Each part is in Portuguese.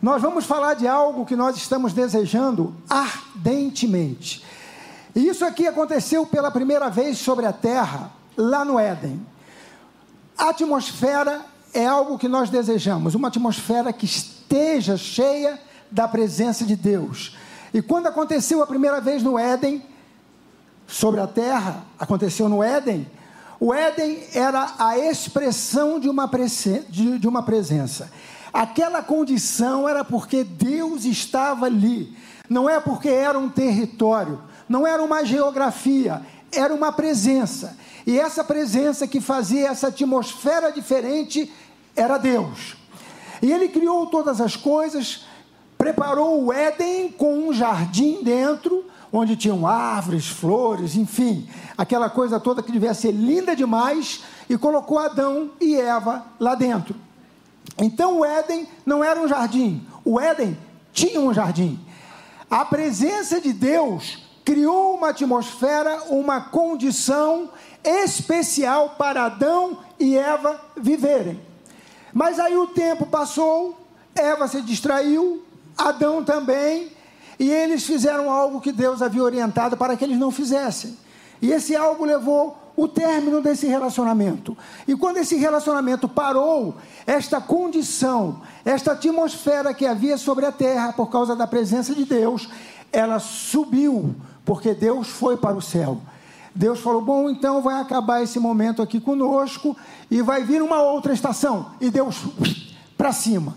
Nós vamos falar de algo que nós estamos desejando ardentemente. E isso aqui aconteceu pela primeira vez sobre a terra, lá no Éden. A atmosfera é algo que nós desejamos, uma atmosfera que esteja cheia da presença de Deus. E quando aconteceu a primeira vez no Éden, sobre a terra, aconteceu no Éden, o Éden era a expressão de uma, de uma presença. Aquela condição era porque Deus estava ali, não é porque era um território, não era uma geografia, era uma presença. E essa presença que fazia essa atmosfera diferente era Deus. E ele criou todas as coisas, preparou o Éden com um jardim dentro, onde tinham árvores, flores, enfim, aquela coisa toda que devia ser linda demais, e colocou Adão e Eva lá dentro. Então o Éden não era um jardim, o Éden tinha um jardim. A presença de Deus criou uma atmosfera, uma condição especial para Adão e Eva viverem. Mas aí o tempo passou, Eva se distraiu, Adão também, e eles fizeram algo que Deus havia orientado para que eles não fizessem. E esse algo levou o término desse relacionamento. E quando esse relacionamento parou, esta condição, esta atmosfera que havia sobre a terra por causa da presença de Deus, ela subiu, porque Deus foi para o céu. Deus falou: Bom, então vai acabar esse momento aqui conosco e vai vir uma outra estação. E Deus para cima.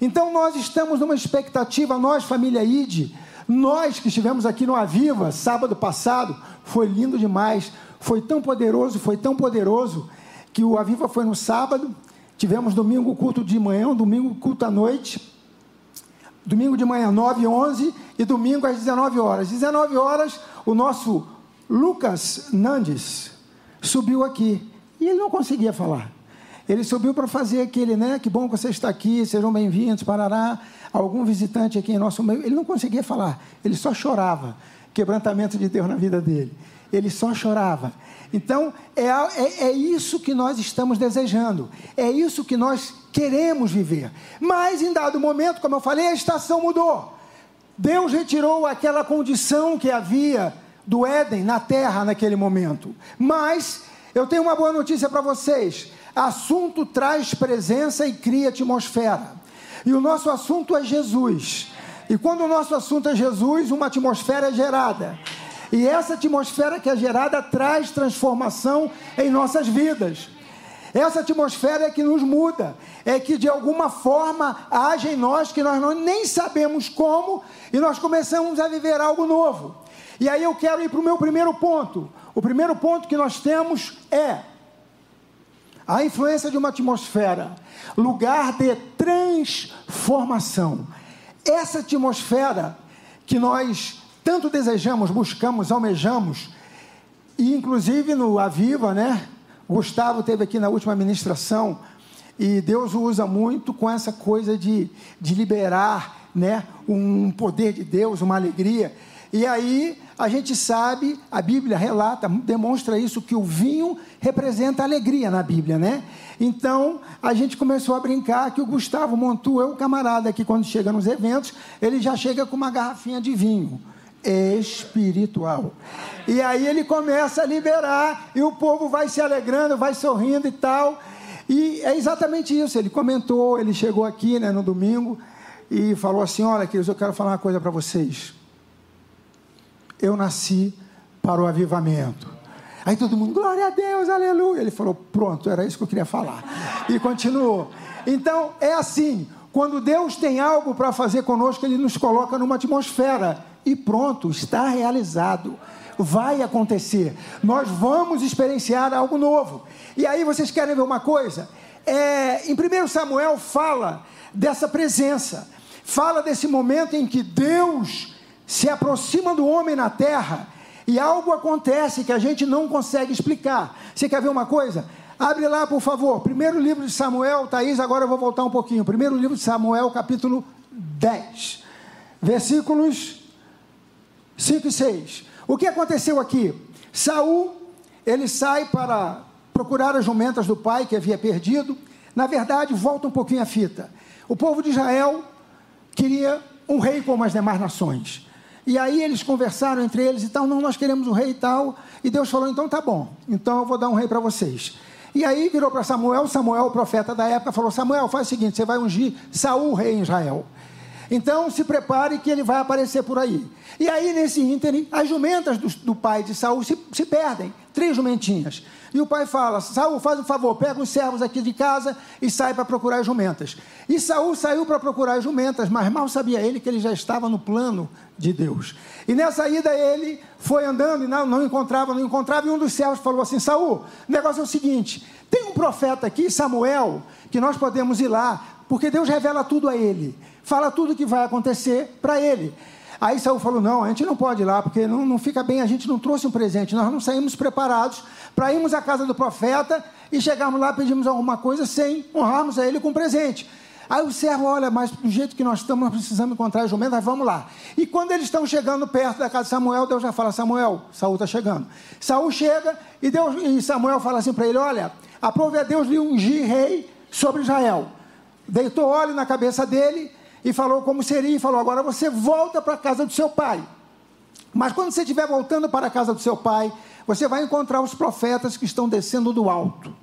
Então nós estamos numa expectativa, nós, família ID, nós que estivemos aqui no Aviva sábado passado, foi lindo demais foi tão poderoso, foi tão poderoso, que o Aviva foi no sábado, tivemos domingo culto de manhã, domingo culto à noite, domingo de manhã 9 e 11 e domingo às 19 horas. 19 horas, o nosso Lucas Nandes subiu aqui e ele não conseguia falar. Ele subiu para fazer aquele, né? Que bom que você está aqui, sejam bem-vindos, parará. Algum visitante aqui em nosso meio. Ele não conseguia falar, ele só chorava. Quebrantamento de Deus na vida dele ele só chorava. Então, é, é, é, isso que nós estamos desejando, é isso que nós queremos viver. Mas, em dado momento, como eu falei, a estação mudou. Deus retirou aquela condição que havia do Éden na terra naquele momento. Mas, eu tenho uma boa notícia para vocês: assunto traz presença e cria atmosfera. E o nosso assunto é Jesus. E quando o nosso assunto é Jesus, uma atmosfera é gerada. E essa atmosfera que é gerada traz transformação em nossas vidas. Essa atmosfera é que nos muda, é que de alguma forma age em nós que nós não, nem sabemos como e nós começamos a viver algo novo. E aí eu quero ir para o meu primeiro ponto. O primeiro ponto que nós temos é a influência de uma atmosfera, lugar de transformação. Essa atmosfera que nós tanto desejamos, buscamos, almejamos, e inclusive no Aviva, né? Gustavo teve aqui na última ministração, e Deus o usa muito com essa coisa de, de liberar, né? Um poder de Deus, uma alegria. E aí a gente sabe, a Bíblia relata, demonstra isso, que o vinho representa alegria na Bíblia, né? Então a gente começou a brincar que o Gustavo Montu é o camarada que quando chega nos eventos, ele já chega com uma garrafinha de vinho espiritual. E aí ele começa a liberar e o povo vai se alegrando, vai sorrindo e tal. E é exatamente isso. Ele comentou, ele chegou aqui né, no domingo e falou assim: Olha, queridos, eu quero falar uma coisa para vocês. Eu nasci para o avivamento. Aí todo mundo, glória a Deus, aleluia. Ele falou: Pronto, era isso que eu queria falar. E continuou. Então, é assim: quando Deus tem algo para fazer conosco, Ele nos coloca numa atmosfera e pronto, está realizado. Vai acontecer. Nós vamos experienciar algo novo. E aí vocês querem ver uma coisa? É, em 1 Samuel fala dessa presença. fala desse momento em que Deus se aproxima do homem na terra e algo acontece que a gente não consegue explicar. Você quer ver uma coisa? Abre lá, por favor. Primeiro livro de Samuel, Thaís, agora eu vou voltar um pouquinho. Primeiro livro de Samuel, capítulo 10, versículos 5 e 6. O que aconteceu aqui? Saul, ele sai para procurar as jumentas do pai que havia perdido. Na verdade, volta um pouquinho a fita. O povo de Israel queria um rei como as demais nações. E aí eles conversaram entre eles e tal, não, nós queremos um rei e tal. E Deus falou, então tá bom, então eu vou dar um rei para vocês. E aí virou para Samuel, Samuel, o profeta da época, falou: Samuel, faz o seguinte: você vai ungir Saul, rei em Israel. Então se prepare que ele vai aparecer por aí. E aí, nesse ínterim, as jumentas do, do pai de Saul se, se perdem, três jumentinhas. E o pai fala: Saul, faz um favor, pega os servos aqui de casa e sai para procurar as jumentas. E Saul saiu para procurar as jumentas, mas mal sabia ele que ele já estava no plano de Deus. E nessa ida ele foi andando e não, não encontrava, não encontrava, e um dos servos falou assim: Saul, o negócio é o seguinte: tem um profeta aqui, Samuel, que nós podemos ir lá, porque Deus revela tudo a ele, fala tudo o que vai acontecer para ele. Aí Saul falou: não, a gente não pode ir lá, porque não, não fica bem, a gente não trouxe um presente, nós não saímos preparados para irmos à casa do profeta e chegarmos lá, pedimos alguma coisa sem honrarmos a ele com presente. Aí o servo olha, mas do jeito que nós estamos, nós precisamos encontrar jumento, mas vamos lá. E quando eles estão chegando perto da casa de Samuel, Deus já fala: Samuel, Saul está chegando. Saul chega e, Deus, e Samuel fala assim para ele: Olha, aprove a Deus lhe ungir rei sobre Israel. Deitou óleo na cabeça dele e falou como seria, e falou: agora você volta para a casa do seu pai. Mas quando você estiver voltando para a casa do seu pai, você vai encontrar os profetas que estão descendo do alto.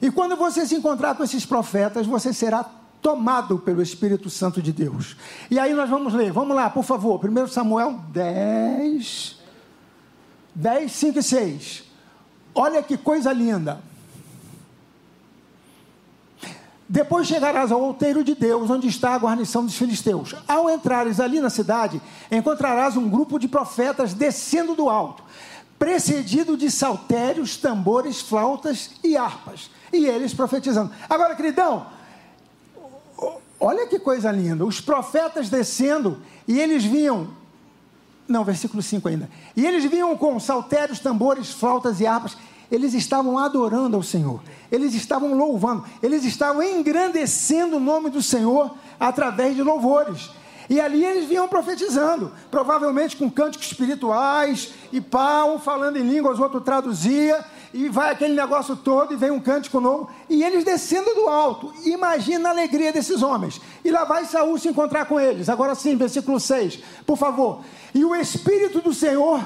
E quando você se encontrar com esses profetas, você será tomado pelo Espírito Santo de Deus. E aí nós vamos ler, vamos lá, por favor, 1 Samuel 10, 10, 5 e 6. Olha que coisa linda. Depois chegarás ao outeiro de Deus, onde está a guarnição dos filisteus. Ao entrares ali na cidade, encontrarás um grupo de profetas descendo do alto, precedido de saltérios, tambores, flautas e harpas. E eles profetizando. Agora, queridão, olha que coisa linda. Os profetas descendo e eles vinham. Não, versículo 5 ainda. E eles vinham com saltérios, tambores, flautas e harpas eles estavam adorando ao Senhor, eles estavam louvando, eles estavam engrandecendo o nome do Senhor através de louvores. E ali eles vinham profetizando, provavelmente com cânticos espirituais, e pau, falando em línguas, outro traduzia, e vai aquele negócio todo, e vem um cântico novo, e eles descendo do alto. Imagina a alegria desses homens. E lá vai Saul se encontrar com eles. Agora sim, versículo 6, por favor. E o Espírito do Senhor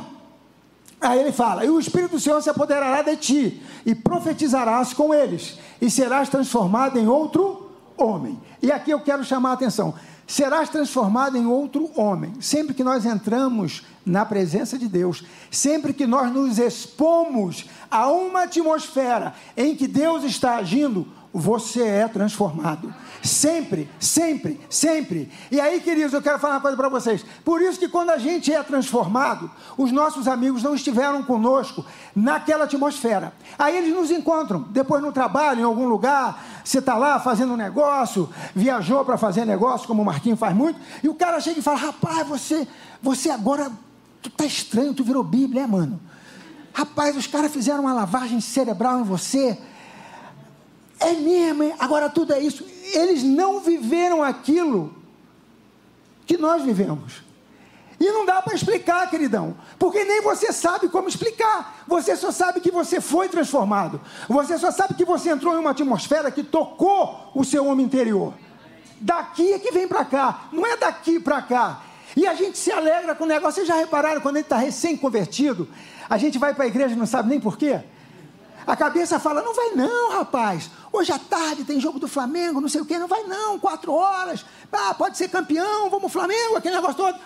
Aí ele fala: E o Espírito do Senhor se apoderará de ti, e profetizarás com eles, e serás transformado em outro homem. E aqui eu quero chamar a atenção: serás transformado em outro homem. Sempre que nós entramos na presença de Deus, sempre que nós nos expomos a uma atmosfera em que Deus está agindo, você é transformado. Sempre, sempre, sempre. E aí, queridos, eu quero falar uma coisa para vocês. Por isso que quando a gente é transformado, os nossos amigos não estiveram conosco naquela atmosfera. Aí eles nos encontram, depois no trabalho, em algum lugar, você está lá fazendo um negócio, viajou para fazer negócio, como o Marquinho faz muito, e o cara chega e fala: rapaz, você, você agora, tu tá estranho, tu virou Bíblia, é, mano? Rapaz, os caras fizeram uma lavagem cerebral em você é mesmo, agora tudo é isso. Eles não viveram aquilo que nós vivemos. E não dá para explicar, queridão, porque nem você sabe como explicar. Você só sabe que você foi transformado. Você só sabe que você entrou em uma atmosfera que tocou o seu homem interior. Daqui é que vem para cá, não é daqui para cá. E a gente se alegra com o negócio. Vocês já repararam quando gente está recém-convertido? A gente vai para a igreja e não sabe nem por quê? A cabeça fala: não vai não, rapaz. Hoje à tarde tem jogo do Flamengo, não sei o quê. Não vai não, quatro horas. Ah, pode ser campeão, vamos Flamengo, aquele negócio todo.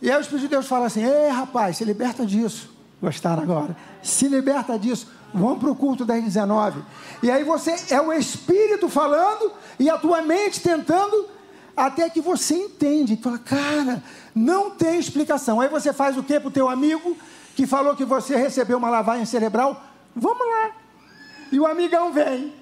E aí o Espírito de Deus fala assim: ei, rapaz, se liberta disso. Gostaram agora? Se liberta disso. Vamos para o culto das 19. E aí você é o Espírito falando e a tua mente tentando até que você entende. Fala, cara, não tem explicação. Aí você faz o que para o teu amigo que falou que você recebeu uma lavagem cerebral? Vamos lá. E o amigão vem.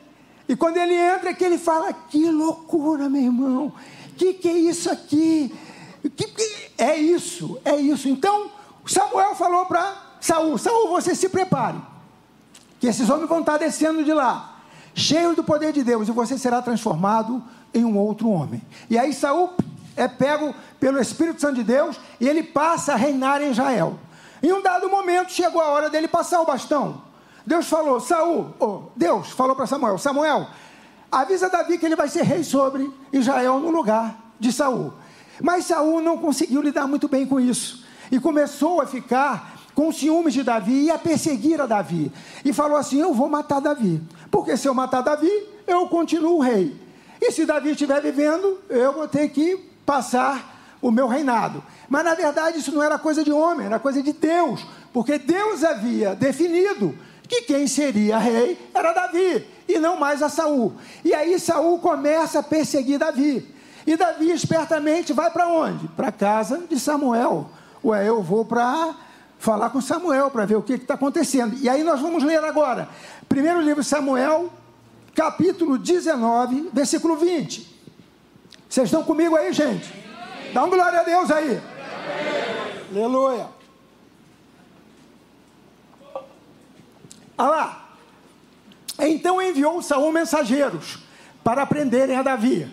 E quando ele entra, é que ele fala: Que loucura, meu irmão. que, que é isso aqui? Que, que... É isso, é isso. Então, Samuel falou para Saul: Saul, você se prepare, que esses homens vão estar descendo de lá, cheios do poder de Deus, e você será transformado em um outro homem. E aí Saul é pego pelo Espírito Santo de Deus e ele passa a reinar em Israel. Em um dado momento chegou a hora dele passar o bastão. Deus falou, Saul, oh, Deus falou para Samuel, Samuel, avisa Davi que ele vai ser rei sobre Israel no lugar de Saul. Mas Saul não conseguiu lidar muito bem com isso e começou a ficar com ciúmes de Davi e a perseguir a Davi. E falou assim: Eu vou matar Davi, porque se eu matar Davi, eu continuo rei. E se Davi estiver vivendo, eu vou ter que passar o meu reinado. Mas na verdade isso não era coisa de homem, era coisa de Deus, porque Deus havia definido que quem seria rei era Davi e não mais a Saul. E aí Saul começa a perseguir Davi. E Davi espertamente vai para onde? Para casa de Samuel. Ué, eu vou para falar com Samuel para ver o que está acontecendo. E aí nós vamos ler agora. Primeiro livro de Samuel, capítulo 19, versículo 20. Vocês estão comigo aí, gente? Dá um glória a Deus aí. Aleluia. Olha lá. Então enviou Saul mensageiros para prenderem a Davi.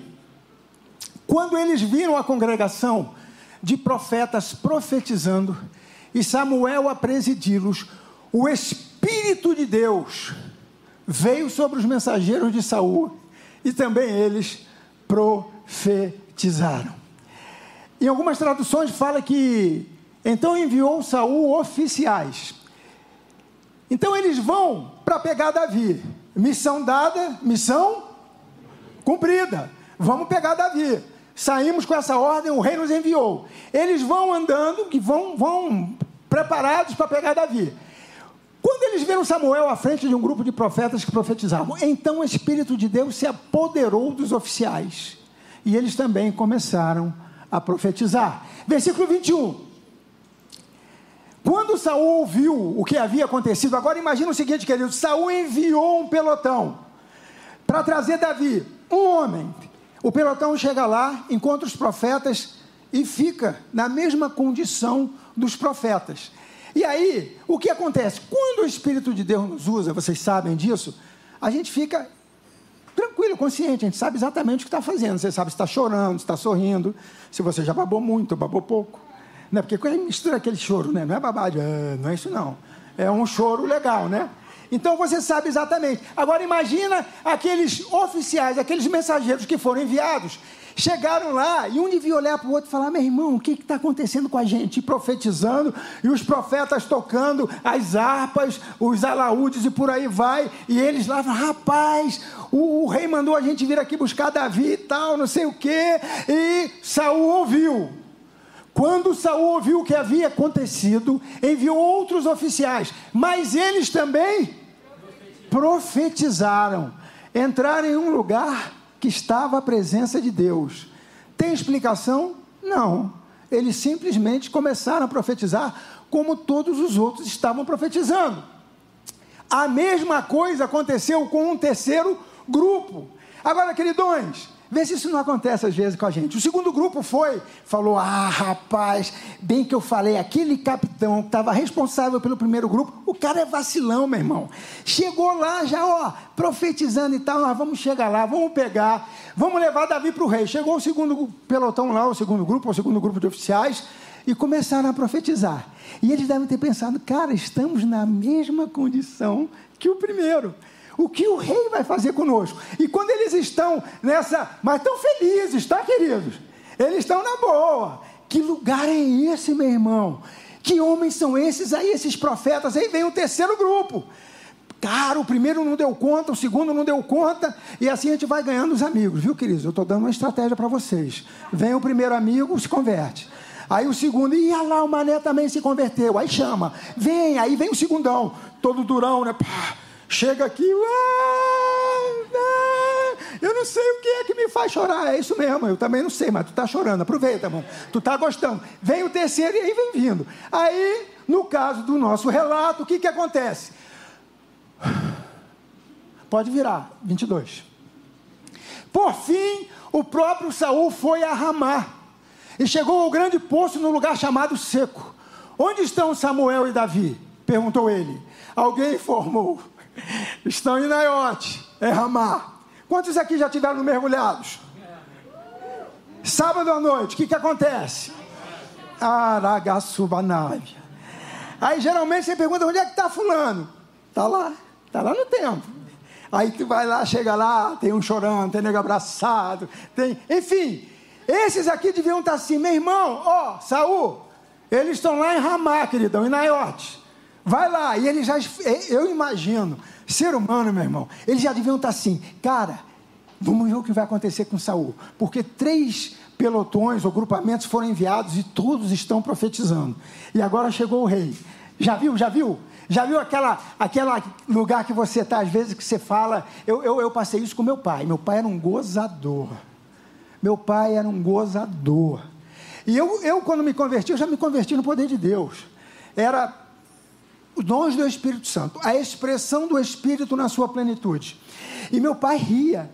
Quando eles viram a congregação de profetas profetizando e Samuel a presidi-los, o Espírito de Deus veio sobre os mensageiros de Saul e também eles profetizaram. Em algumas traduções fala que então enviou Saul oficiais. Então eles vão para pegar Davi. Missão dada, missão cumprida. Vamos pegar Davi. Saímos com essa ordem, o rei nos enviou. Eles vão andando, que vão, vão preparados para pegar Davi. Quando eles viram Samuel à frente de um grupo de profetas que profetizavam, então o Espírito de Deus se apoderou dos oficiais. E eles também começaram a profetizar. Versículo 21. Quando Saul ouviu o que havia acontecido, agora imagina o seguinte, querido: Saul enviou um pelotão para trazer Davi, um homem. O pelotão chega lá, encontra os profetas e fica na mesma condição dos profetas. E aí, o que acontece? Quando o Espírito de Deus nos usa, vocês sabem disso, a gente fica tranquilo, consciente, a gente sabe exatamente o que está fazendo. Você sabe se está chorando, se está sorrindo, se você já babou muito, babou pouco. Né? Porque quando mistura aquele choro, né? não é babado, é, não é isso não. É um choro legal, né? Então você sabe exatamente. Agora imagina aqueles oficiais, aqueles mensageiros que foram enviados Chegaram lá e um devia olhar para o outro e falar: meu irmão, o que está acontecendo com a gente? E profetizando, e os profetas tocando as harpas, os alaúdes e por aí vai. E eles lá falam: rapaz, o, o, rei mandou a gente vir aqui buscar Davi e tal, não sei o quê. E Saul ouviu. Quando Saul ouviu o que havia acontecido, enviou outros oficiais, mas eles também profetizaram. Entraram em um lugar que estava a presença de Deus. Tem explicação? Não. Eles simplesmente começaram a profetizar como todos os outros estavam profetizando. A mesma coisa aconteceu com um terceiro grupo. Agora, queridões, Vê se isso não acontece às vezes com a gente. O segundo grupo foi, falou: Ah, rapaz, bem que eu falei, aquele capitão que estava responsável pelo primeiro grupo, o cara é vacilão, meu irmão. Chegou lá já, ó, profetizando e tal, nós vamos chegar lá, vamos pegar, vamos levar Davi para o rei. Chegou o segundo pelotão lá, o segundo grupo, o segundo grupo de oficiais, e começaram a profetizar. E eles devem ter pensado, cara, estamos na mesma condição que o primeiro o que o rei vai fazer conosco. E quando eles estão nessa, mas tão felizes, tá, queridos? Eles estão na boa. Que lugar é esse, meu irmão? Que homens são esses aí, esses profetas? Aí vem o terceiro grupo. Cara, o primeiro não deu conta, o segundo não deu conta, e assim a gente vai ganhando os amigos, viu, queridos? Eu estou dando uma estratégia para vocês. Vem o primeiro amigo, se converte. Aí o segundo, e lá, o mané também se converteu. Aí chama, vem, aí vem o segundão, todo durão, né? Pá Chega aqui, eu não sei o que é que me faz chorar. É isso mesmo, eu também não sei, mas tu está chorando. Aproveita, irmão. Tu está gostando. Vem o terceiro e aí vem vindo. Aí, no caso do nosso relato, o que, que acontece? Pode virar, 22. Por fim, o próprio Saul foi a Ramá e chegou ao grande poço no lugar chamado Seco. Onde estão Samuel e Davi? perguntou ele. Alguém informou. Estão em Naiote, é Ramá. Quantos aqui já tiveram mergulhados? Sábado à noite, o que, que acontece? Aragassubanave. Aí geralmente você pergunta onde é que está fulano? Está lá, está lá no templo. Aí tu vai lá, chega lá, tem um chorando, tem nego abraçado, tem. Enfim, esses aqui deviam estar tá assim, meu irmão, ó, Saul, eles estão lá em Ramá, queridão, em Naiote. Vai lá, e eles já. Eu imagino, ser humano, meu irmão, eles já deviam estar tá assim, cara, vamos ver o que vai acontecer com Saul. Porque três pelotões ou grupamentos foram enviados e todos estão profetizando. E agora chegou o rei. Já viu? Já viu? Já viu aquela, aquela lugar que você está, às vezes, que você fala. Eu, eu, eu passei isso com meu pai. Meu pai era um gozador. Meu pai era um gozador. E eu, eu, quando me converti, eu já me converti no poder de Deus. Era os dons do Espírito Santo, a expressão do Espírito na sua plenitude. E meu pai ria,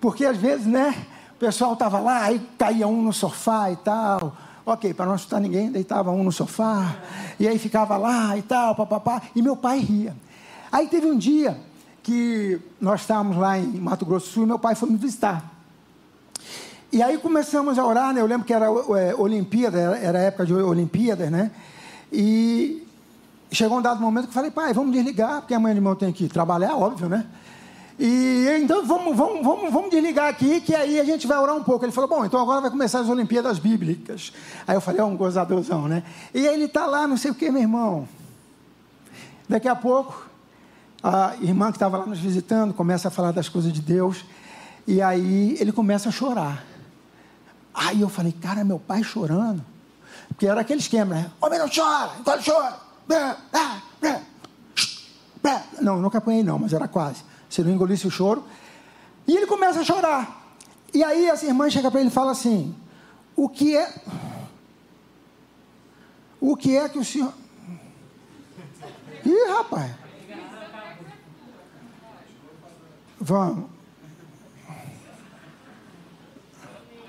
porque às vezes, né, pessoal estava lá, aí caía um no sofá e tal. Ok, para não assustar ninguém, deitava um no sofá, e aí ficava lá e tal, papapá, e meu pai ria. Aí teve um dia que nós estávamos lá em Mato Grosso do Sul e meu pai foi me visitar. E aí começamos a orar, né? Eu lembro que era é, Olimpíada, era, era época de Olimpíadas, né? E chegou um dado momento que eu falei, pai, vamos desligar, porque amanhã de manhã tenho que trabalhar, óbvio, né? E então vamos, vamos, vamos, vamos desligar aqui, que aí a gente vai orar um pouco. Ele falou: Bom, então agora vai começar as Olimpíadas Bíblicas. Aí eu falei: É um gozadorzão, né? E ele está lá, não sei o que, meu irmão. Daqui a pouco, a irmã que estava lá nos visitando começa a falar das coisas de Deus. E aí ele começa a chorar. Aí eu falei: Cara, meu pai chorando. Porque era aquele esquema, né? Homem não chora, então ele chora. Não, nunca apanhei, não, mas era quase se não engolisse o choro. E ele começa a chorar. E aí essa irmã chega para ele e fala assim: O que é. O que é que o senhor. Ih, rapaz. Vamos.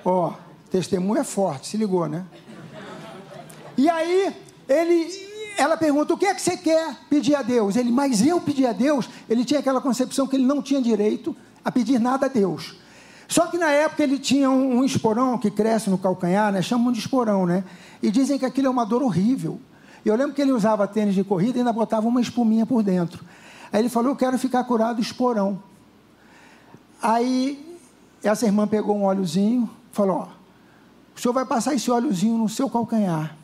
Ó, testemunho é forte, se ligou, né? E aí, ele ela pergunta: o que é que você quer pedir a Deus? Ele, mas eu pedi a Deus. Ele tinha aquela concepção que ele não tinha direito a pedir nada a Deus. Só que na época ele tinha um, um esporão que cresce no calcanhar, né? chamam de esporão, né? E dizem que aquilo é uma dor horrível. Eu lembro que ele usava tênis de corrida e ainda botava uma espuminha por dentro. Aí ele falou: Eu quero ficar curado do esporão. Aí essa irmã pegou um óleozinho, falou: Ó, o senhor vai passar esse óleozinho no seu calcanhar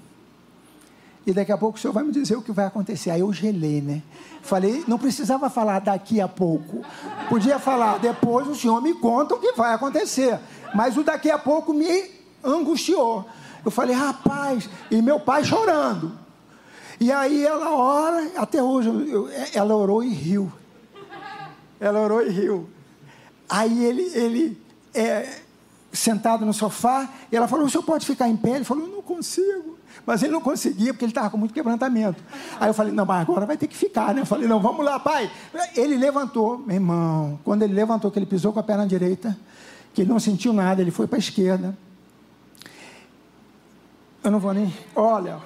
e daqui a pouco o senhor vai me dizer o que vai acontecer. Aí eu gelei, né? Falei, não precisava falar daqui a pouco. Podia falar, depois o senhor me conta o que vai acontecer. Mas o daqui a pouco me angustiou. Eu falei, rapaz, e meu pai chorando. E aí ela ora, até hoje, eu, ela orou e riu. Ela orou e riu. Aí ele, ele é, sentado no sofá, e ela falou, o senhor pode ficar em pé? Ele falou, não consigo. Mas ele não conseguia, porque ele estava com muito quebrantamento. Aí eu falei, não, mas agora vai ter que ficar, né? Eu falei, não, vamos lá, pai. Ele levantou, meu irmão. Quando ele levantou, que ele pisou com a perna direita, que ele não sentiu nada, ele foi para a esquerda. Eu não vou nem. Olha,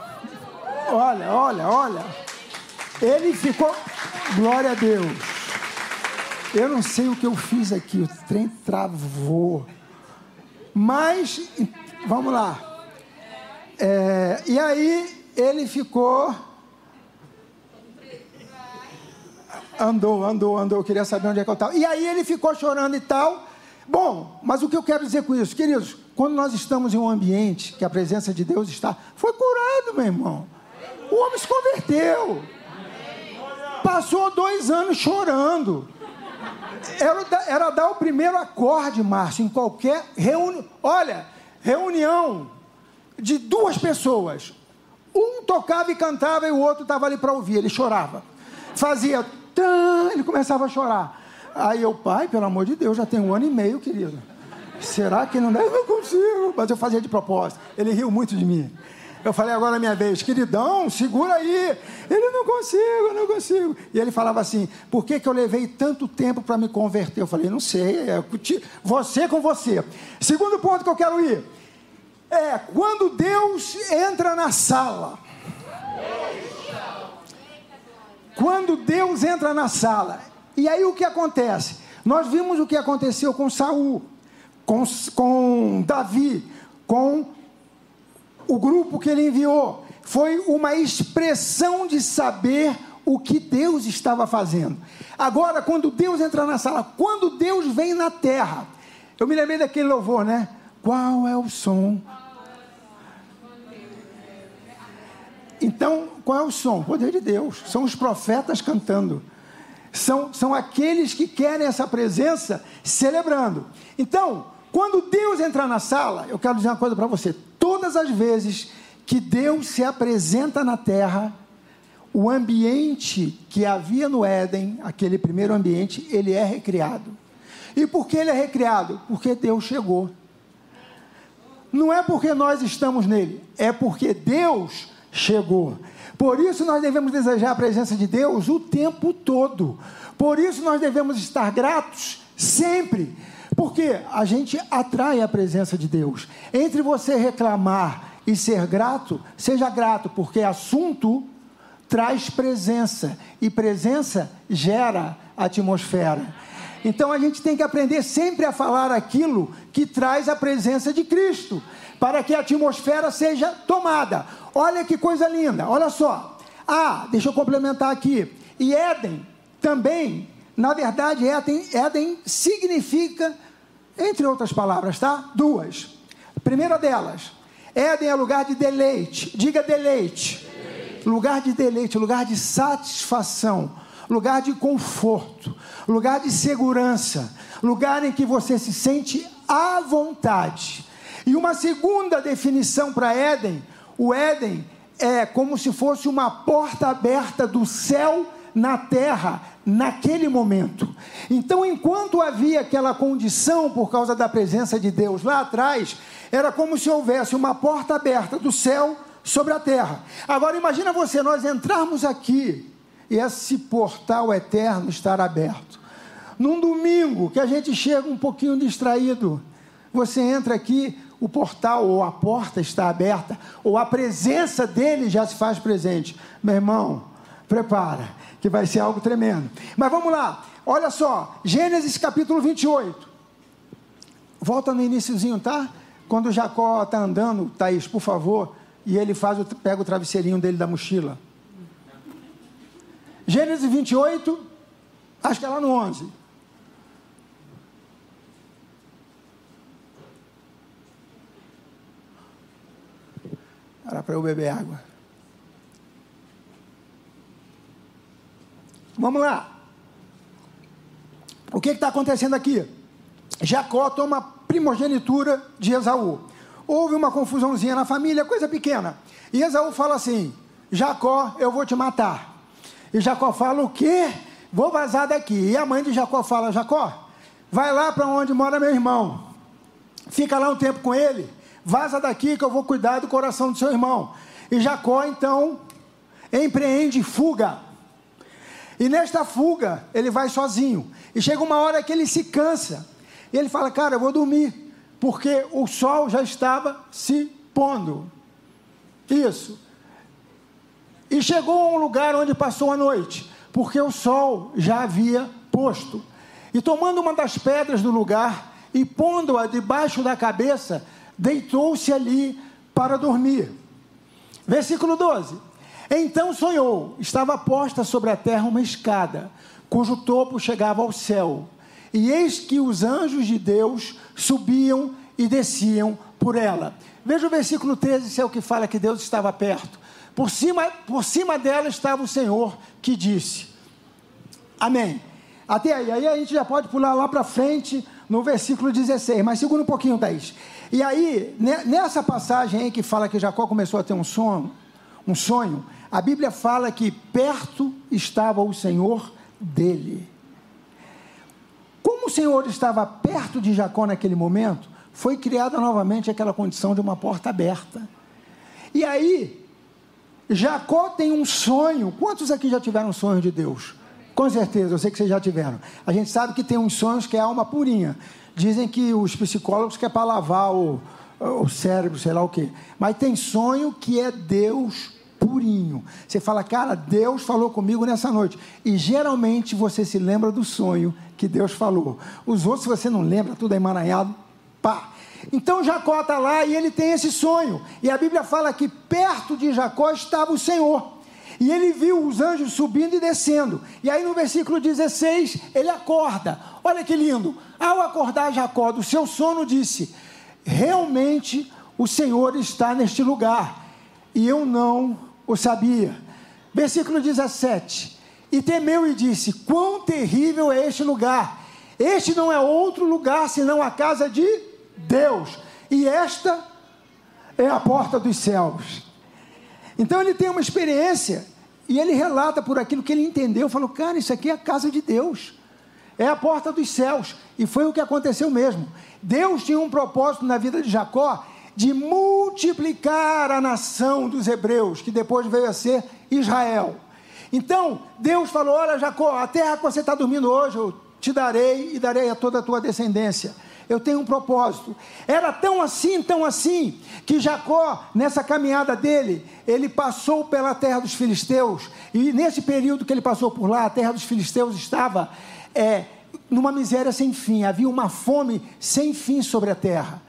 olha, olha, olha. Ele ficou. Glória a Deus. Eu não sei o que eu fiz aqui, o trem travou. Mas, vamos lá. É, e aí ele ficou. Andou, andou, andou, eu queria saber onde é que eu estava. E aí ele ficou chorando e tal. Bom, mas o que eu quero dizer com isso? Queridos, quando nós estamos em um ambiente que a presença de Deus está, foi curado, meu irmão. O homem se converteu. Passou dois anos chorando. Era, era dar o primeiro acorde, Márcio, em qualquer reunião. Olha, reunião de duas pessoas. Um tocava e cantava e o outro estava ali para ouvir, ele chorava. Fazia, tã, ele começava a chorar. Aí eu, pai, pelo amor de Deus, já tem um ano e meio, querido. Será que não deve? Eu não consigo. Mas eu fazia de propósito. Ele riu muito de mim. Eu falei, agora é minha vez, queridão, segura aí. Ele, não consigo, não consigo. E ele falava assim, por que, que eu levei tanto tempo para me converter? Eu falei, não sei, é você com você. Segundo ponto que eu quero ir, é quando Deus entra na sala. Quando Deus entra na sala. E aí o que acontece? Nós vimos o que aconteceu com Saul, com, com Davi, com o grupo que ele enviou. Foi uma expressão de saber o que Deus estava fazendo. Agora, quando Deus entra na sala, quando Deus vem na terra, eu me lembrei daquele louvor, né? Qual é o som? Então, qual é o som? O poder de Deus. São os profetas cantando. São, são aqueles que querem essa presença celebrando. Então, quando Deus entrar na sala, eu quero dizer uma coisa para você: todas as vezes que Deus se apresenta na terra, o ambiente que havia no Éden, aquele primeiro ambiente, ele é recriado. E por que ele é recriado? Porque Deus chegou. Não é porque nós estamos nele, é porque Deus chegou. Por isso nós devemos desejar a presença de Deus o tempo todo. Por isso nós devemos estar gratos sempre. Porque a gente atrai a presença de Deus. Entre você reclamar e ser grato, seja grato, porque assunto traz presença e presença gera atmosfera. Então a gente tem que aprender sempre a falar aquilo que traz a presença de Cristo, para que a atmosfera seja tomada. Olha que coisa linda, olha só. Ah, deixa eu complementar aqui. E Éden também, na verdade, Éden, Éden significa, entre outras palavras, tá? Duas. A primeira delas, Éden é lugar de deleite. Diga deleite. deleite. Lugar de deleite, lugar de satisfação, lugar de conforto, lugar de segurança, lugar em que você se sente à vontade. E uma segunda definição para Éden o Éden é como se fosse uma porta aberta do céu na terra naquele momento. Então, enquanto havia aquela condição por causa da presença de Deus lá atrás, era como se houvesse uma porta aberta do céu sobre a terra. Agora imagina você, nós entrarmos aqui e esse portal eterno estar aberto. Num domingo que a gente chega um pouquinho distraído, você entra aqui, o portal ou a porta está aberta, ou a presença dele já se faz presente. Meu irmão, prepara, que vai ser algo tremendo. Mas vamos lá, olha só, Gênesis capítulo 28. Volta no iníciozinho, tá? Quando Jacó está andando, Thaís, por favor, e ele faz o, pega o travesseirinho dele da mochila. Gênesis 28, acho que é lá no 11. Era para eu beber água. Vamos lá. O que está acontecendo aqui? Jacó toma primogenitura de Esaú. Houve uma confusãozinha na família, coisa pequena. E Esaú fala assim: Jacó, eu vou te matar. E Jacó fala: O quê? Vou vazar daqui. E a mãe de Jacó fala: Jacó, vai lá para onde mora meu irmão. Fica lá um tempo com ele vaza daqui que eu vou cuidar do coração do seu irmão. E Jacó então empreende fuga. E nesta fuga, ele vai sozinho. E chega uma hora que ele se cansa. E ele fala: Cara, eu vou dormir. Porque o sol já estava se pondo. Isso. E chegou a um lugar onde passou a noite. Porque o sol já havia posto. E tomando uma das pedras do lugar e pondo-a debaixo da cabeça, deitou-se ali para dormir. Versículo 12. Então sonhou, estava posta sobre a terra uma escada, cujo topo chegava ao céu. E eis que os anjos de Deus subiam e desciam por ela. Veja o versículo 13, isso é o que fala que Deus estava perto. Por cima, por cima dela estava o Senhor que disse: Amém. Até aí, aí a gente já pode pular lá para frente no versículo 16, mas segura um pouquinho, Thaís. E aí, nessa passagem aí que fala que Jacó começou a ter um sonho, um sonho, a Bíblia fala que perto estava o Senhor dele. Como o Senhor estava perto de Jacó naquele momento, foi criada novamente aquela condição de uma porta aberta. E aí, Jacó tem um sonho. Quantos aqui já tiveram um sonho de Deus? Com certeza, eu sei que vocês já tiveram. A gente sabe que tem uns sonhos que é alma purinha. Dizem que os psicólogos que é para lavar o, o cérebro, sei lá o quê. Mas tem sonho que é Deus purinho. Você fala, cara, Deus falou comigo nessa noite. E geralmente você se lembra do sonho que Deus falou. Os outros, se você não lembra, tudo é emaranhado, pá. Então Jacó está lá e ele tem esse sonho. E a Bíblia fala que perto de Jacó estava o Senhor. E ele viu os anjos subindo e descendo. E aí no versículo 16, ele acorda. Olha que lindo. Ao acordar Jacó do seu sono, disse: Realmente o Senhor está neste lugar. E eu não o sabia. Versículo 17. E temeu e disse: Quão terrível é este lugar! Este não é outro lugar senão a casa de Deus. E esta é a porta dos céus. Então ele tem uma experiência e ele relata por aquilo que ele entendeu. Falou, cara, isso aqui é a casa de Deus. É a porta dos céus. E foi o que aconteceu mesmo. Deus tinha um propósito na vida de Jacó de multiplicar a nação dos hebreus, que depois veio a ser Israel. Então, Deus falou: Olha, Jacó, a terra que você está dormindo hoje, eu te darei e darei a toda a tua descendência eu tenho um propósito. Era tão assim, tão assim, que Jacó, nessa caminhada dele, ele passou pela terra dos filisteus, e nesse período que ele passou por lá, a terra dos filisteus estava é, numa miséria sem fim, havia uma fome sem fim sobre a terra.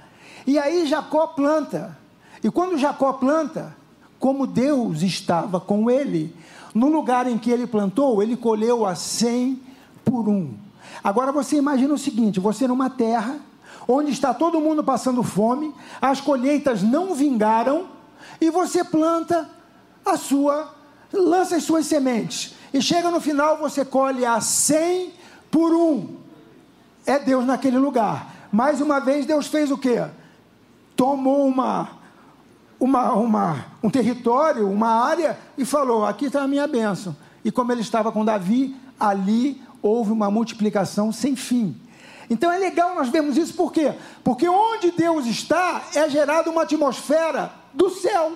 E aí Jacó planta, e quando Jacó planta, como Deus estava com ele, no lugar em que ele plantou, ele colheu a cem por um. Agora você imagina o seguinte: você numa terra onde está todo mundo passando fome, as colheitas não vingaram, e você planta a sua, lança as suas sementes, e chega no final você colhe a cem por um. É Deus naquele lugar. Mais uma vez Deus fez o quê? Tomou uma, uma, uma, um território, uma área e falou: aqui está a minha bênção. E como ele estava com Davi, ali houve uma multiplicação sem fim. Então é legal nós vermos isso, por quê? Porque onde Deus está é gerada uma atmosfera do céu.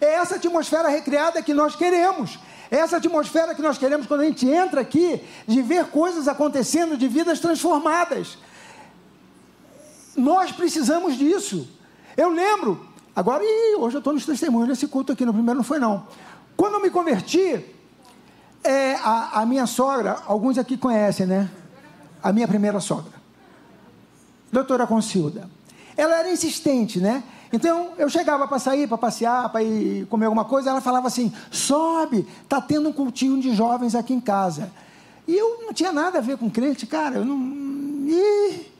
É essa atmosfera recriada que nós queremos. É essa atmosfera que nós queremos quando a gente entra aqui, de ver coisas acontecendo, de vidas transformadas. Nós precisamos disso. Eu lembro, agora, ih, hoje eu estou nos testemunhos nesse culto aqui, no primeiro não foi não. Quando eu me converti, é, a, a minha sogra, alguns aqui conhecem, né? A minha primeira sogra doutora Concilda. Ela era insistente, né? Então eu chegava para sair, para passear, para ir comer alguma coisa, ela falava assim: sobe, tá tendo um cultinho de jovens aqui em casa. E eu não tinha nada a ver com crente, cara, eu não. Ih.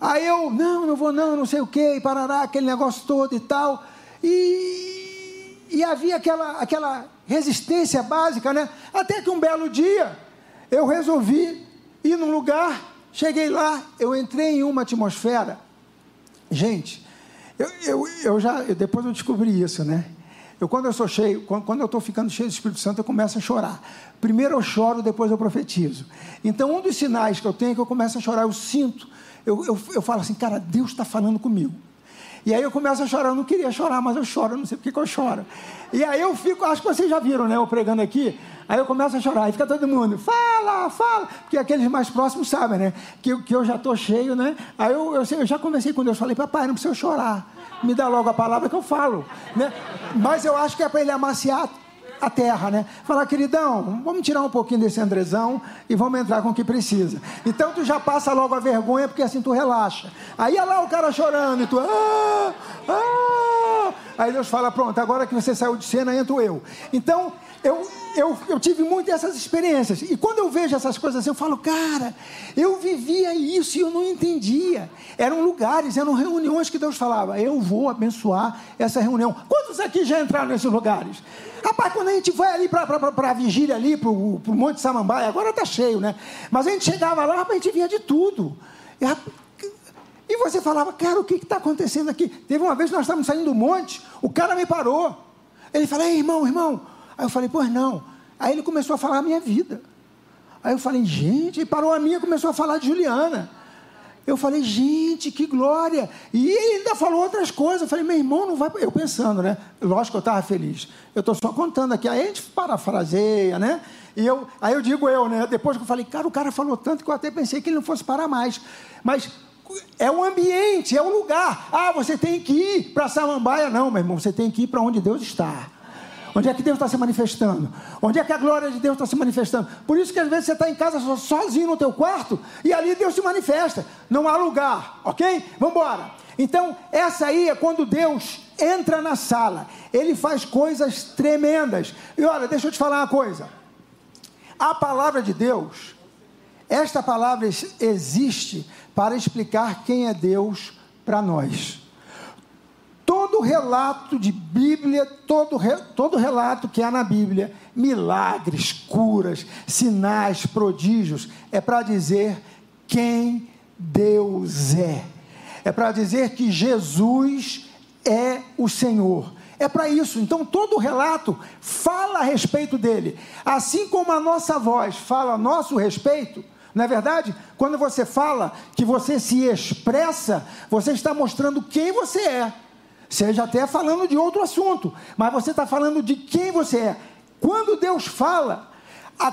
Aí eu, não, não vou não, não sei o quê, e parará, aquele negócio todo e tal. E, e havia aquela, aquela resistência básica, né? Até que um belo dia eu resolvi ir num lugar Cheguei lá, eu entrei em uma atmosfera. Gente, eu, eu, eu já, eu, depois eu descobri isso, né? Eu, quando eu sou cheio, quando, quando eu estou ficando cheio do Espírito Santo, eu começo a chorar. Primeiro eu choro, depois eu profetizo. Então, um dos sinais que eu tenho é que eu começo a chorar, eu sinto, eu, eu, eu falo assim, cara, Deus está falando comigo. E aí eu começo a chorar, eu não queria chorar, mas eu choro, não sei porque que eu choro. E aí eu fico, acho que vocês já viram, né, eu pregando aqui, Aí eu começo a chorar, e fica todo mundo, fala, fala, porque aqueles mais próximos sabem, né? Que, que eu já estou cheio, né? Aí eu, eu, eu, já conversei com Deus, falei, papai, não precisa chorar, me dá logo a palavra que eu falo, né? Mas eu acho que é para ele amaciar a terra, né? Falar, queridão, vamos tirar um pouquinho desse Andrezão e vamos entrar com o que precisa. Então tu já passa logo a vergonha, porque assim tu relaxa. Aí é lá o cara chorando e tu, ah, ah. Aí Deus fala, pronto, agora que você saiu de cena, entro eu. Então, eu, eu, eu tive muitas dessas experiências. E quando eu vejo essas coisas eu falo, cara, eu vivia isso e eu não entendia. Eram lugares, eram reuniões que Deus falava, eu vou abençoar essa reunião. Quantos aqui já entraram nesses lugares? Rapaz, quando a gente vai ali para a vigília ali, para o Monte Samambaia, agora está cheio, né? Mas a gente chegava lá, a gente via de tudo. E, e você falava, cara, o que está acontecendo aqui? Teve uma vez que nós estávamos saindo do monte, o cara me parou. Ele falou, ei, irmão, irmão, Aí eu falei, pois não. Aí ele começou a falar a minha vida. Aí eu falei, gente, e parou a minha e começou a falar de Juliana. Eu falei, gente, que glória! E ele ainda falou outras coisas. Eu falei, meu irmão, não vai. Eu pensando, né? Lógico que eu estava feliz. Eu estou só contando aqui. Aí a gente parafraseia, né? E eu, aí eu digo eu, né? Depois que eu falei, cara, o cara falou tanto que eu até pensei que ele não fosse parar mais. Mas é o ambiente, é o lugar. Ah, você tem que ir para Samambaia. Não, meu irmão, você tem que ir para onde Deus está. Onde é que Deus está se manifestando? Onde é que a glória de Deus está se manifestando? Por isso que às vezes você está em casa sozinho no teu quarto e ali Deus se manifesta. Não há lugar, ok? Vamos embora. Então, essa aí é quando Deus entra na sala. Ele faz coisas tremendas. E olha, deixa eu te falar uma coisa. A palavra de Deus, esta palavra existe para explicar quem é Deus para nós. Relato de Bíblia, todo, todo relato que há na Bíblia, milagres, curas, sinais, prodígios, é para dizer quem Deus é. É para dizer que Jesus é o Senhor. É para isso. Então, todo relato fala a respeito dele. Assim como a nossa voz fala a nosso respeito, não é verdade? Quando você fala que você se expressa, você está mostrando quem você é seja até falando de outro assunto, mas você está falando de quem você é. Quando Deus fala,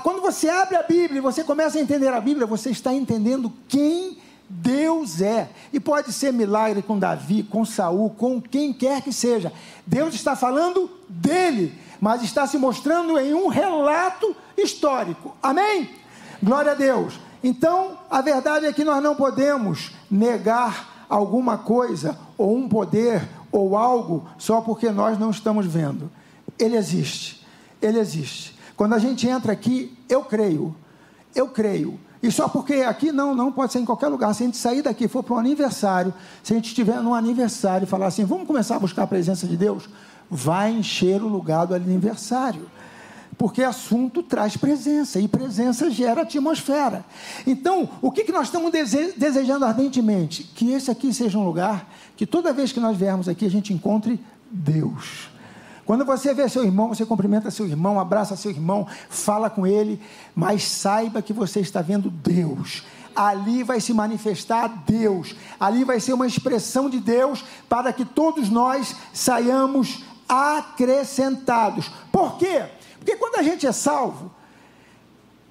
quando você abre a Bíblia e você começa a entender a Bíblia, você está entendendo quem Deus é. E pode ser milagre com Davi, com Saul, com quem quer que seja. Deus está falando dele, mas está se mostrando em um relato histórico. Amém? Glória a Deus. Então, a verdade é que nós não podemos negar alguma coisa ou um poder ou algo só porque nós não estamos vendo. Ele existe. Ele existe. Quando a gente entra aqui, eu creio. Eu creio. E só porque aqui não, não pode ser em qualquer lugar. Se a gente sair daqui for para um aniversário, se a gente estiver num aniversário e falar assim, vamos começar a buscar a presença de Deus, vai encher o lugar do aniversário. Porque assunto traz presença e presença gera atmosfera. Então, o que, que nós estamos desejando ardentemente? Que esse aqui seja um lugar que toda vez que nós viermos aqui a gente encontre Deus. Quando você vê seu irmão, você cumprimenta seu irmão, abraça seu irmão, fala com ele, mas saiba que você está vendo Deus. Ali vai se manifestar Deus, ali vai ser uma expressão de Deus para que todos nós saiamos acrescentados. Por quê? Porque quando a gente é salvo,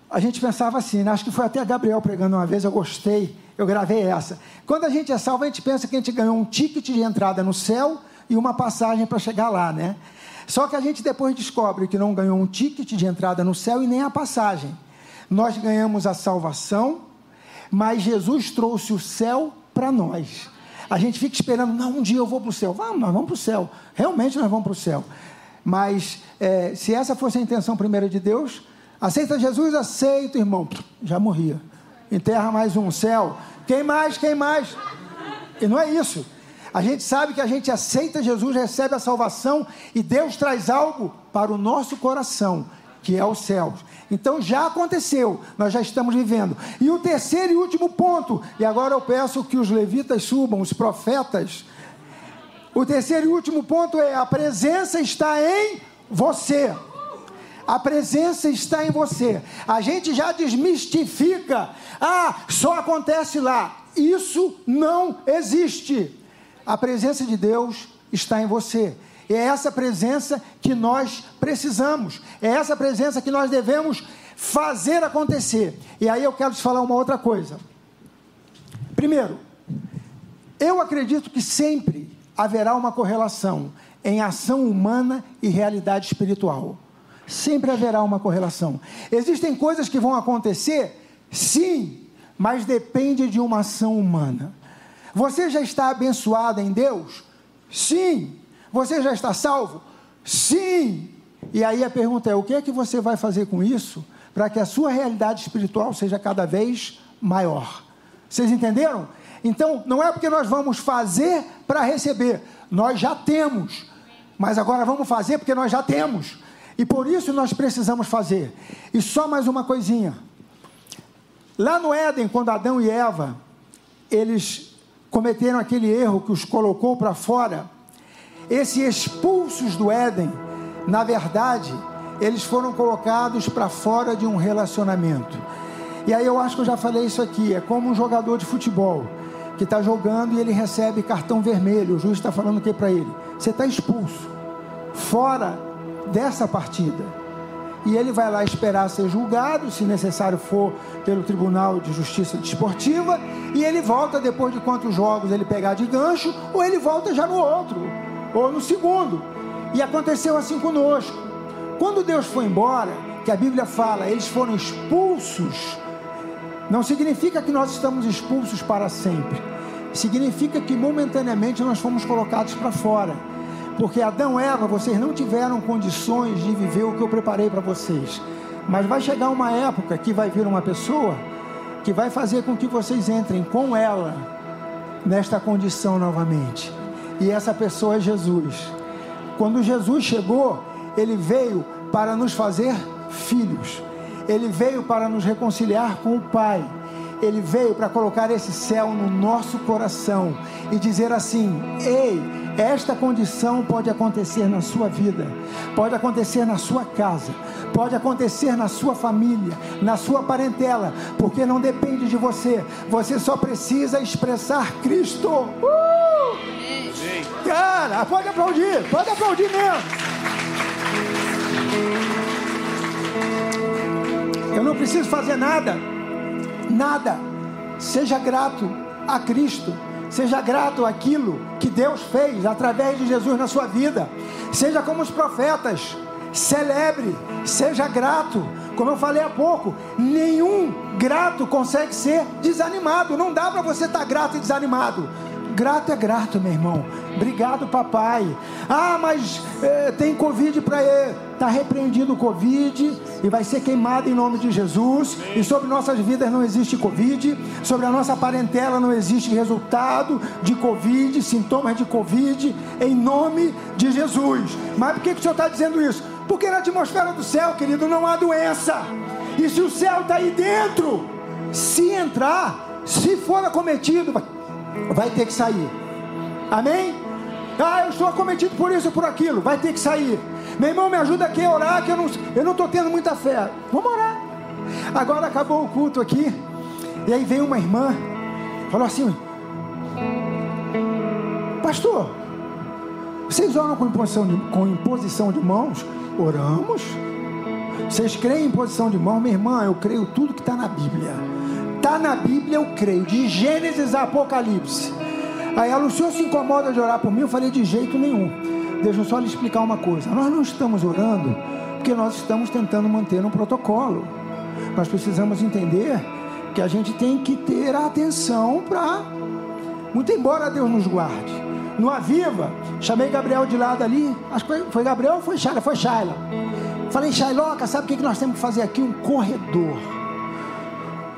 a gente pensava assim, né? acho que foi até Gabriel pregando uma vez, eu gostei, eu gravei essa. Quando a gente é salvo, a gente pensa que a gente ganhou um ticket de entrada no céu e uma passagem para chegar lá, né? Só que a gente depois descobre que não ganhou um ticket de entrada no céu e nem a passagem. Nós ganhamos a salvação, mas Jesus trouxe o céu para nós. A gente fica esperando, não, um dia eu vou para o céu. Vamos, nós vamos para o céu. Realmente nós vamos para o céu. Mas é, se essa fosse a intenção primeira de Deus, aceita Jesus, aceita, irmão. Já morria. Enterra mais um céu. Quem mais? Quem mais? E não é isso. A gente sabe que a gente aceita Jesus, recebe a salvação e Deus traz algo para o nosso coração, que é o céu. Então já aconteceu, nós já estamos vivendo. E o terceiro e último ponto, e agora eu peço que os levitas subam, os profetas. O terceiro e último ponto é: a presença está em você. A presença está em você. A gente já desmistifica. Ah, só acontece lá. Isso não existe. A presença de Deus está em você. É essa presença que nós precisamos. É essa presença que nós devemos fazer acontecer. E aí eu quero te falar uma outra coisa. Primeiro, eu acredito que sempre haverá uma correlação em ação humana e realidade espiritual. Sempre haverá uma correlação. Existem coisas que vão acontecer, sim, mas depende de uma ação humana. Você já está abençoado em Deus? Sim. Você já está salvo? Sim. E aí a pergunta é: o que é que você vai fazer com isso para que a sua realidade espiritual seja cada vez maior? Vocês entenderam? Então, não é porque nós vamos fazer para receber, nós já temos. Mas agora vamos fazer porque nós já temos. E por isso nós precisamos fazer. E só mais uma coisinha. Lá no Éden, quando Adão e Eva, eles cometeram aquele erro que os colocou para fora, esses expulsos do Éden, na verdade, eles foram colocados para fora de um relacionamento. E aí eu acho que eu já falei isso aqui, é como um jogador de futebol que está jogando e ele recebe cartão vermelho. O juiz está falando o que para ele? Você está expulso, fora dessa partida e ele vai lá esperar ser julgado, se necessário for, pelo Tribunal de Justiça Desportiva, e ele volta depois de quantos jogos ele pegar de gancho, ou ele volta já no outro, ou no segundo. E aconteceu assim conosco. Quando Deus foi embora, que a Bíblia fala, eles foram expulsos, não significa que nós estamos expulsos para sempre. Significa que momentaneamente nós fomos colocados para fora porque Adão e Eva, vocês não tiveram condições de viver o que eu preparei para vocês. Mas vai chegar uma época que vai vir uma pessoa que vai fazer com que vocês entrem com ela nesta condição novamente. E essa pessoa é Jesus. Quando Jesus chegou, ele veio para nos fazer filhos. Ele veio para nos reconciliar com o Pai. Ele veio para colocar esse céu no nosso coração e dizer assim: Ei, esta condição pode acontecer na sua vida, pode acontecer na sua casa, pode acontecer na sua família, na sua parentela, porque não depende de você, você só precisa expressar Cristo. Uh! Cara, pode aplaudir, pode aplaudir mesmo. Preciso fazer nada, nada. Seja grato a Cristo Seja grato àquilo que Deus fez através de Jesus na sua vida. Seja como os profetas. Celebre, seja grato. Como eu falei há pouco, nenhum grato consegue ser desanimado. Não dá para você estar tá grato e desanimado. Grato é grato, meu irmão. Obrigado, papai. Ah, mas é, tem Covid para ele. Está repreendido o Covid e vai ser queimado em nome de Jesus. E sobre nossas vidas não existe Covid. Sobre a nossa parentela não existe resultado de Covid, sintomas de Covid, em nome de Jesus. Mas por que, que o Senhor está dizendo isso? Porque na atmosfera do céu, querido, não há doença. E se o céu está aí dentro, se entrar, se for acometido, vai ter que sair. Amém? Ah, eu estou acometido por isso e por aquilo, vai ter que sair. Meu irmão, me ajuda aqui a orar, que eu não eu não estou tendo muita fé. Vamos orar. Agora acabou o culto aqui, e aí veio uma irmã, falou assim: Pastor, vocês oram com imposição de, com imposição de mãos? Oramos. Vocês creem em imposição de mãos? Minha irmã, eu creio tudo que está na Bíblia. Está na Bíblia, eu creio, de Gênesis a Apocalipse. Aí ela, o senhor se incomoda de orar por mim? Eu falei, de jeito nenhum. Deixa eu só lhe explicar uma coisa. Nós não estamos orando porque nós estamos tentando manter um protocolo. Nós precisamos entender que a gente tem que ter atenção para. Muito embora Deus nos guarde. No Aviva, chamei Gabriel de lado ali. Acho que foi Gabriel ou foi Shaila? Foi Shaila. Falei, Shailoca, sabe o que nós temos que fazer aqui? Um corredor.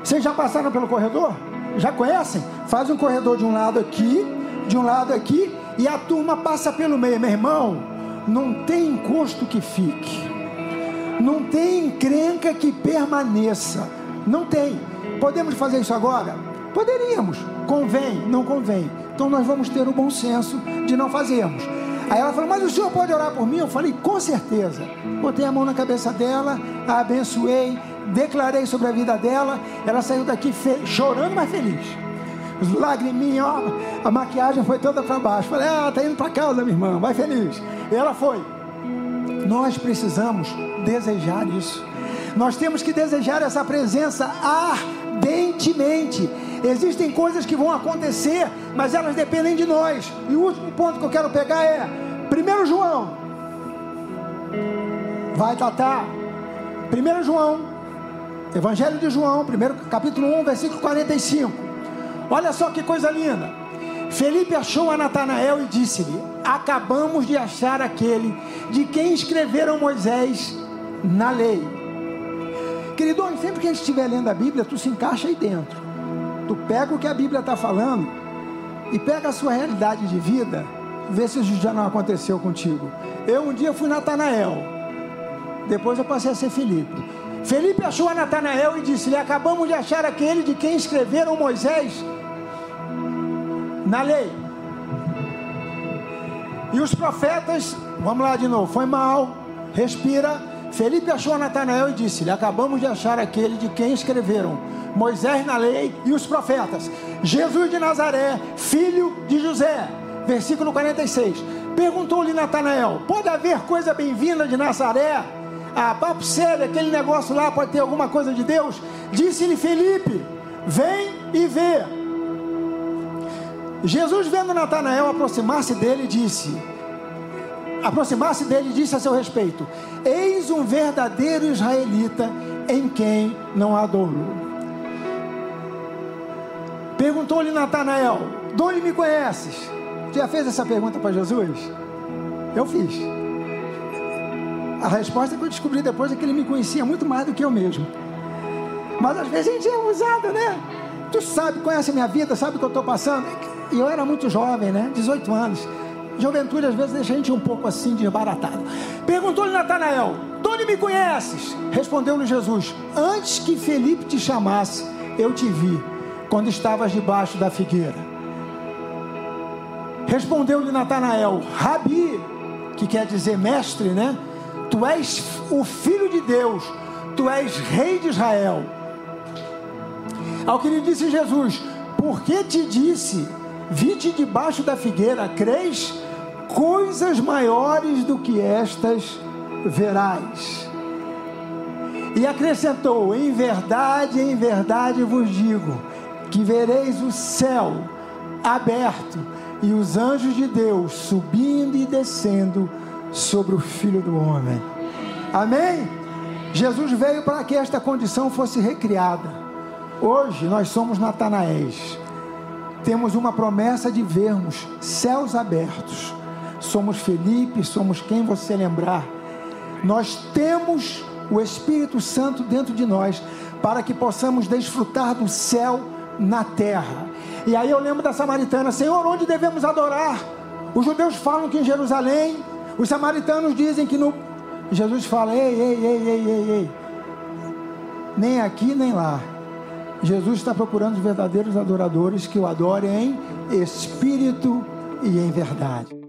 Vocês já passaram pelo corredor? Já conhecem? Faz um corredor de um lado aqui, de um lado aqui, e a turma passa pelo meio. Meu irmão, não tem encosto que fique. Não tem encrenca que permaneça. Não tem. Podemos fazer isso agora? Poderíamos. Convém? Não convém. Então nós vamos ter o bom senso de não fazermos. Aí ela falou, mas o senhor pode orar por mim? Eu falei, com certeza. Botei a mão na cabeça dela, a abençoei, declarei sobre a vida dela. Ela saiu daqui chorando, mas feliz. Os lagriminhos, ó, a maquiagem foi toda para baixo. Falei, ah, tá indo para casa, minha irmã, vai feliz. E ela foi. Nós precisamos desejar isso. Nós temos que desejar essa presença ardentemente. Existem coisas que vão acontecer, mas elas dependem de nós. E o último ponto que eu quero pegar é: 1 João. Vai, Tatá. 1 João Evangelho de João, primeiro capítulo 1, versículo 45. Olha só que coisa linda. Felipe achou a Natanael e disse-lhe: Acabamos de achar aquele de quem escreveram Moisés na lei. Queridão, sempre que a gente estiver lendo a Bíblia, tu se encaixa aí dentro. Tu pega o que a Bíblia está falando e pega a sua realidade de vida, vê se isso já não aconteceu contigo. Eu um dia fui Natanael, depois eu passei a ser Felipe. Felipe achou a Natanael e disse-lhe: Acabamos de achar aquele de quem escreveram Moisés na lei. E os profetas, vamos lá de novo, foi mal, respira. Felipe achou Natanael e disse-lhe: Acabamos de achar aquele de quem escreveram Moisés na lei e os profetas. Jesus de Nazaré, filho de José. Versículo 46. Perguntou-lhe Natanael: Pode haver coisa bem-vinda de Nazaré? Ah, papo sério, aquele negócio lá pode ter alguma coisa de Deus? Disse-lhe Felipe: Vem e vê. Jesus, vendo Natanael aproximar-se dele, disse: Aproximar-se dele, disse a seu respeito: Eis um verdadeiro israelita em quem não há dolo. Perguntou-lhe Natanael: De onde me conheces? Já fez essa pergunta para Jesus? Eu fiz. A resposta que eu descobri depois é que ele me conhecia muito mais do que eu mesmo. Mas às vezes a gente é usado, né? Tu sabe, conhece a minha vida, sabe o que eu estou passando. E eu era muito jovem, né? 18 anos. Juventude às vezes deixa a gente um pouco assim desbaratado. Perguntou-lhe Natanael: De onde me conheces? Respondeu-lhe Jesus: Antes que Felipe te chamasse, eu te vi, quando estavas debaixo da figueira. Respondeu-lhe Natanael: Rabi, que quer dizer mestre, né? Tu és o filho de Deus, tu és rei de Israel. Ao que lhe disse Jesus: Por que te disse, vi-te debaixo da figueira, crês? Coisas maiores do que estas verás. E acrescentou: Em verdade, em verdade vos digo, que vereis o céu aberto e os anjos de Deus subindo e descendo sobre o Filho do Homem. Amém? Jesus veio para que esta condição fosse recriada. Hoje nós somos Natanaéis. Temos uma promessa de vermos céus abertos. Somos Felipe, somos quem você lembrar. Nós temos o Espírito Santo dentro de nós para que possamos desfrutar do céu na terra. E aí eu lembro da samaritana: Senhor, onde devemos adorar? Os judeus falam que em Jerusalém, os samaritanos dizem que no. Jesus fala: ei, ei, ei, ei, ei, ei. Nem aqui nem lá. Jesus está procurando os verdadeiros adoradores que o adorem em espírito e em verdade.